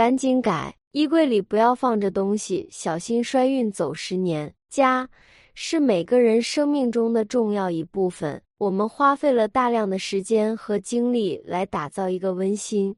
赶紧改！衣柜里不要放着东西，小心衰运走十年。家是每个人生命中的重要一部分，我们花费了大量的时间和精力来打造一个温馨、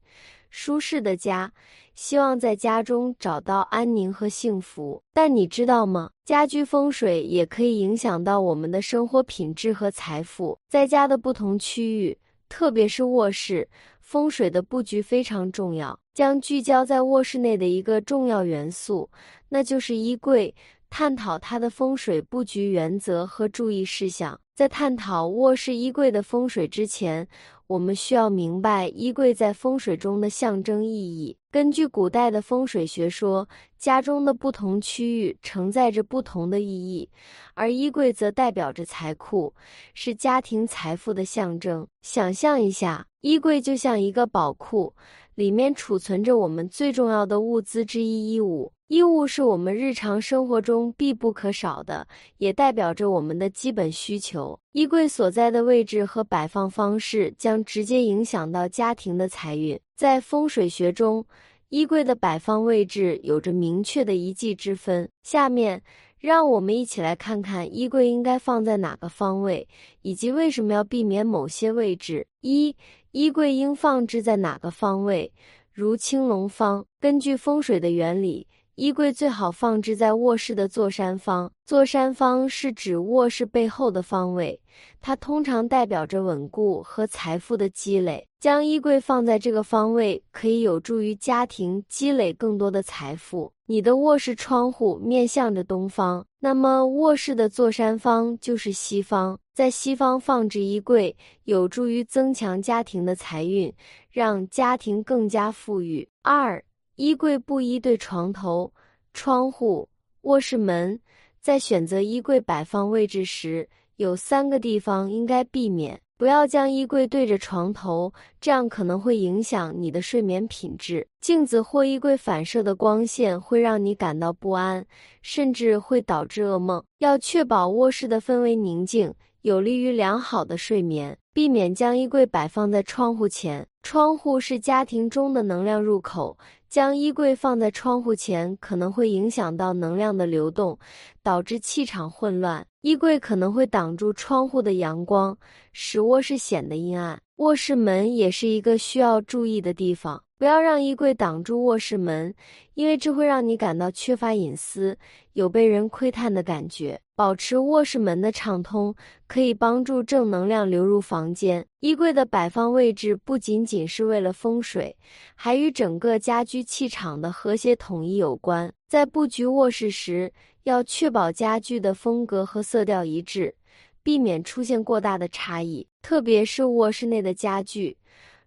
舒适的家，希望在家中找到安宁和幸福。但你知道吗？家居风水也可以影响到我们的生活品质和财富。在家的不同区域，特别是卧室。风水的布局非常重要，将聚焦在卧室内的一个重要元素，那就是衣柜。探讨它的风水布局原则和注意事项。在探讨卧室衣柜的风水之前，我们需要明白衣柜在风水中的象征意义。根据古代的风水学说，家中的不同区域承载着不同的意义，而衣柜则代表着财库，是家庭财富的象征。想象一下。衣柜就像一个宝库，里面储存着我们最重要的物资之一——衣物。衣物是我们日常生活中必不可少的，也代表着我们的基本需求。衣柜所在的位置和摆放方式将直接影响到家庭的财运。在风水学中，衣柜的摆放位置有着明确的一忌之分。下面。让我们一起来看看衣柜应该放在哪个方位，以及为什么要避免某些位置。一、衣柜应放置在哪个方位？如青龙方。根据风水的原理。衣柜最好放置在卧室的坐山方。坐山方是指卧室背后的方位，它通常代表着稳固和财富的积累。将衣柜放在这个方位，可以有助于家庭积累更多的财富。你的卧室窗户面向着东方，那么卧室的坐山方就是西方。在西方放置衣柜，有助于增强家庭的财运，让家庭更加富裕。二。衣柜不宜对床头、窗户、卧室门。在选择衣柜摆放位置时，有三个地方应该避免：不要将衣柜对着床头，这样可能会影响你的睡眠品质。镜子或衣柜反射的光线会让你感到不安，甚至会导致噩梦。要确保卧室的氛围宁静，有利于良好的睡眠。避免将衣柜摆放在窗户前，窗户是家庭中的能量入口。将衣柜放在窗户前，可能会影响到能量的流动，导致气场混乱。衣柜可能会挡住窗户的阳光，使卧室显得阴暗。卧室门也是一个需要注意的地方。不要让衣柜挡住卧室门，因为这会让你感到缺乏隐私，有被人窥探的感觉。保持卧室门的畅通，可以帮助正能量流入房间。衣柜的摆放位置不仅仅是为了风水，还与整个家居气场的和谐统一有关。在布局卧室时，要确保家具的风格和色调一致，避免出现过大的差异。特别是卧室内的家具，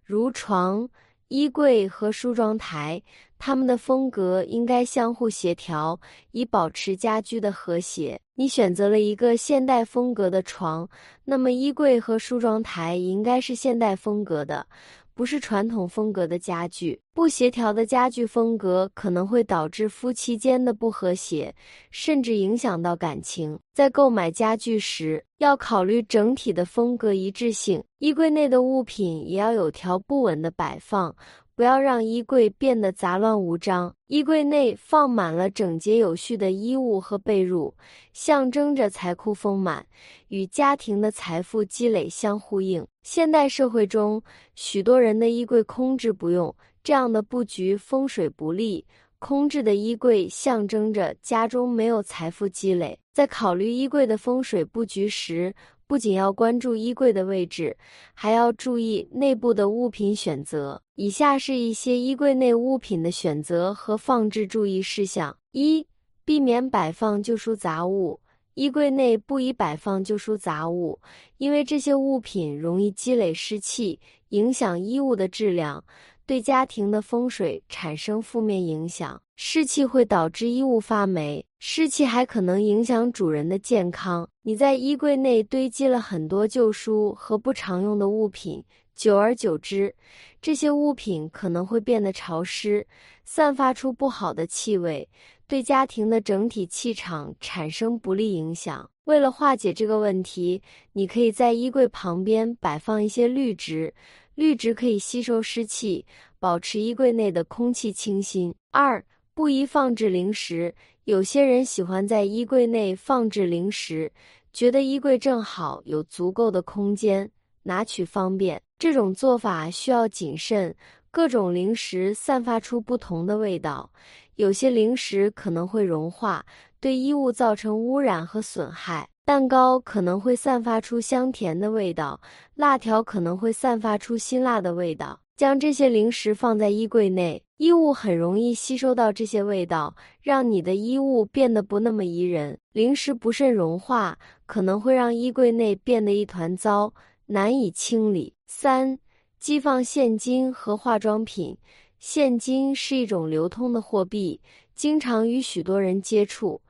如床。衣柜和梳妆台，它们的风格应该相互协调，以保持家居的和谐。你选择了一个现代风格的床，那么衣柜和梳妆台应该是现代风格的。不是传统风格的家具，不协调的家具风格可能会导致夫妻间的不和谐，甚至影响到感情。在购买家具时，要考虑整体的风格一致性，衣柜内的物品也要有条不紊的摆放。不要让衣柜变得杂乱无章。衣柜内放满了整洁有序的衣物和被褥，象征着财库丰满，与家庭的财富积累相呼应。现代社会中，许多人的衣柜空置不用，这样的布局风水不利。空置的衣柜象征着家中没有财富积累。在考虑衣柜的风水布局时，不仅要关注衣柜的位置，还要注意内部的物品选择。以下是一些衣柜内物品的选择和放置注意事项：一、避免摆放旧书杂物。衣柜内不宜摆放旧书杂物，因为这些物品容易积累湿气，影响衣物的质量。对家庭的风水产生负面影响，湿气会导致衣物发霉，湿气还可能影响主人的健康。你在衣柜内堆积了很多旧书和不常用的物品，久而久之，这些物品可能会变得潮湿，散发出不好的气味，对家庭的整体气场产生不利影响。为了化解这个问题，你可以在衣柜旁边摆放一些绿植。绿植可以吸收湿气。保持衣柜内的空气清新。二、不宜放置零食。有些人喜欢在衣柜内放置零食，觉得衣柜正好有足够的空间，拿取方便。这种做法需要谨慎。各种零食散发出不同的味道，有些零食可能会融化，对衣物造成污染和损害。蛋糕可能会散发出香甜的味道，辣条可能会散发出辛辣的味道。将这些零食放在衣柜内，衣物很容易吸收到这些味道，让你的衣物变得不那么宜人。零食不慎融化，可能会让衣柜内变得一团糟，难以清理。三。寄放现金和化妆品。现金是一种流通的货币，经常与许多人接触，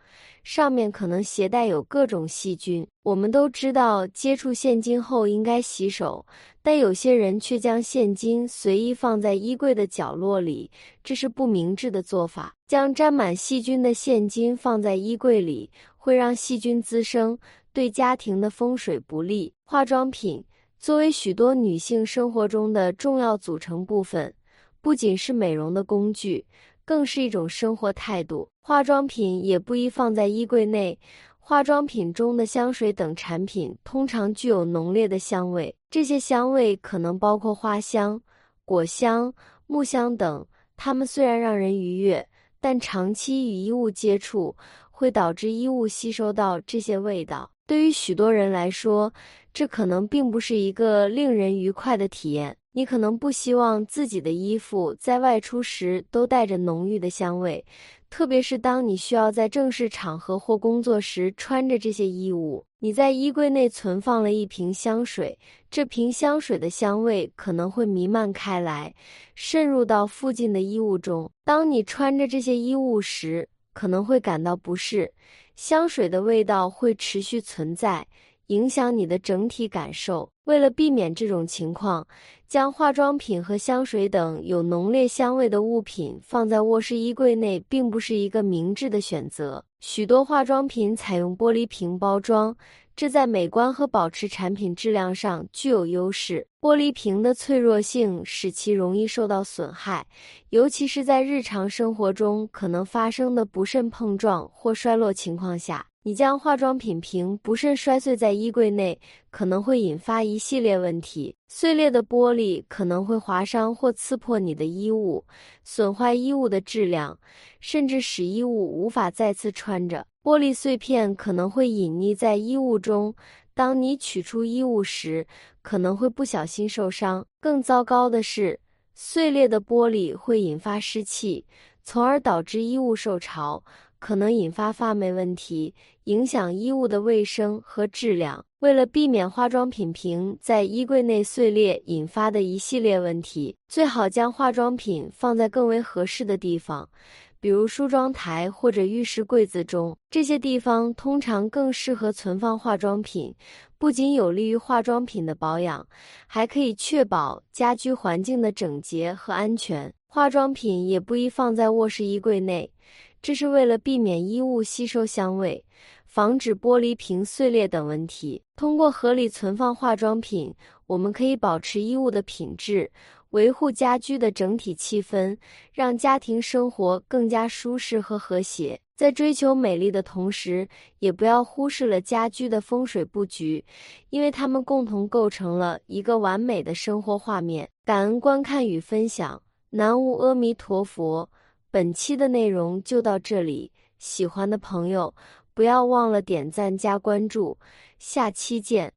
上面可能携带有各种细菌。我们都知道，接触现金后应该洗手，但有些人却将现金随意放在衣柜的角落里，这是不明智的做法。将沾满细菌的现金放在衣柜里，会让细菌滋生，对家庭的风水不利。化妆品。作为许多女性生活中的重要组成部分，不仅是美容的工具，更是一种生活态度。化妆品也不宜放在衣柜内。化妆品中的香水等产品通常具有浓烈的香味，这些香味可能包括花香、果香、木香等。它们虽然让人愉悦，但长期与衣物接触会导致衣物吸收到这些味道。对于许多人来说，这可能并不是一个令人愉快的体验。你可能不希望自己的衣服在外出时都带着浓郁的香味，特别是当你需要在正式场合或工作时穿着这些衣物。你在衣柜内存放了一瓶香水，这瓶香水的香味可能会弥漫开来，渗入到附近的衣物中。当你穿着这些衣物时，可能会感到不适，香水的味道会持续存在。影响你的整体感受。为了避免这种情况，将化妆品和香水等有浓烈香味的物品放在卧室衣柜内，并不是一个明智的选择。许多化妆品采用玻璃瓶包装，这在美观和保持产品质量上具有优势。玻璃瓶的脆弱性使其容易受到损害，尤其是在日常生活中可能发生的不慎碰撞或摔落情况下。你将化妆品瓶不慎摔碎在衣柜内，可能会引发一系列问题。碎裂的玻璃可能会划伤或刺破你的衣物，损坏衣物的质量，甚至使衣物无法再次穿着。玻璃碎片可能会隐匿在衣物中，当你取出衣物时，可能会不小心受伤。更糟糕的是，碎裂的玻璃会引发湿气，从而导致衣物受潮。可能引发发霉问题，影响衣物的卫生和质量。为了避免化妆品瓶在衣柜内碎裂引发的一系列问题，最好将化妆品放在更为合适的地方，比如梳妆台或者浴室柜子中。这些地方通常更适合存放化妆品，不仅有利于化妆品的保养，还可以确保家居环境的整洁和安全。化妆品也不宜放在卧室衣柜内。这是为了避免衣物吸收香味，防止玻璃瓶碎裂等问题。通过合理存放化妆品，我们可以保持衣物的品质，维护家居的整体气氛，让家庭生活更加舒适和和谐。在追求美丽的同时，也不要忽视了家居的风水布局，因为它们共同构成了一个完美的生活画面。感恩观看与分享，南无阿弥陀佛。本期的内容就到这里，喜欢的朋友不要忘了点赞加关注，下期见。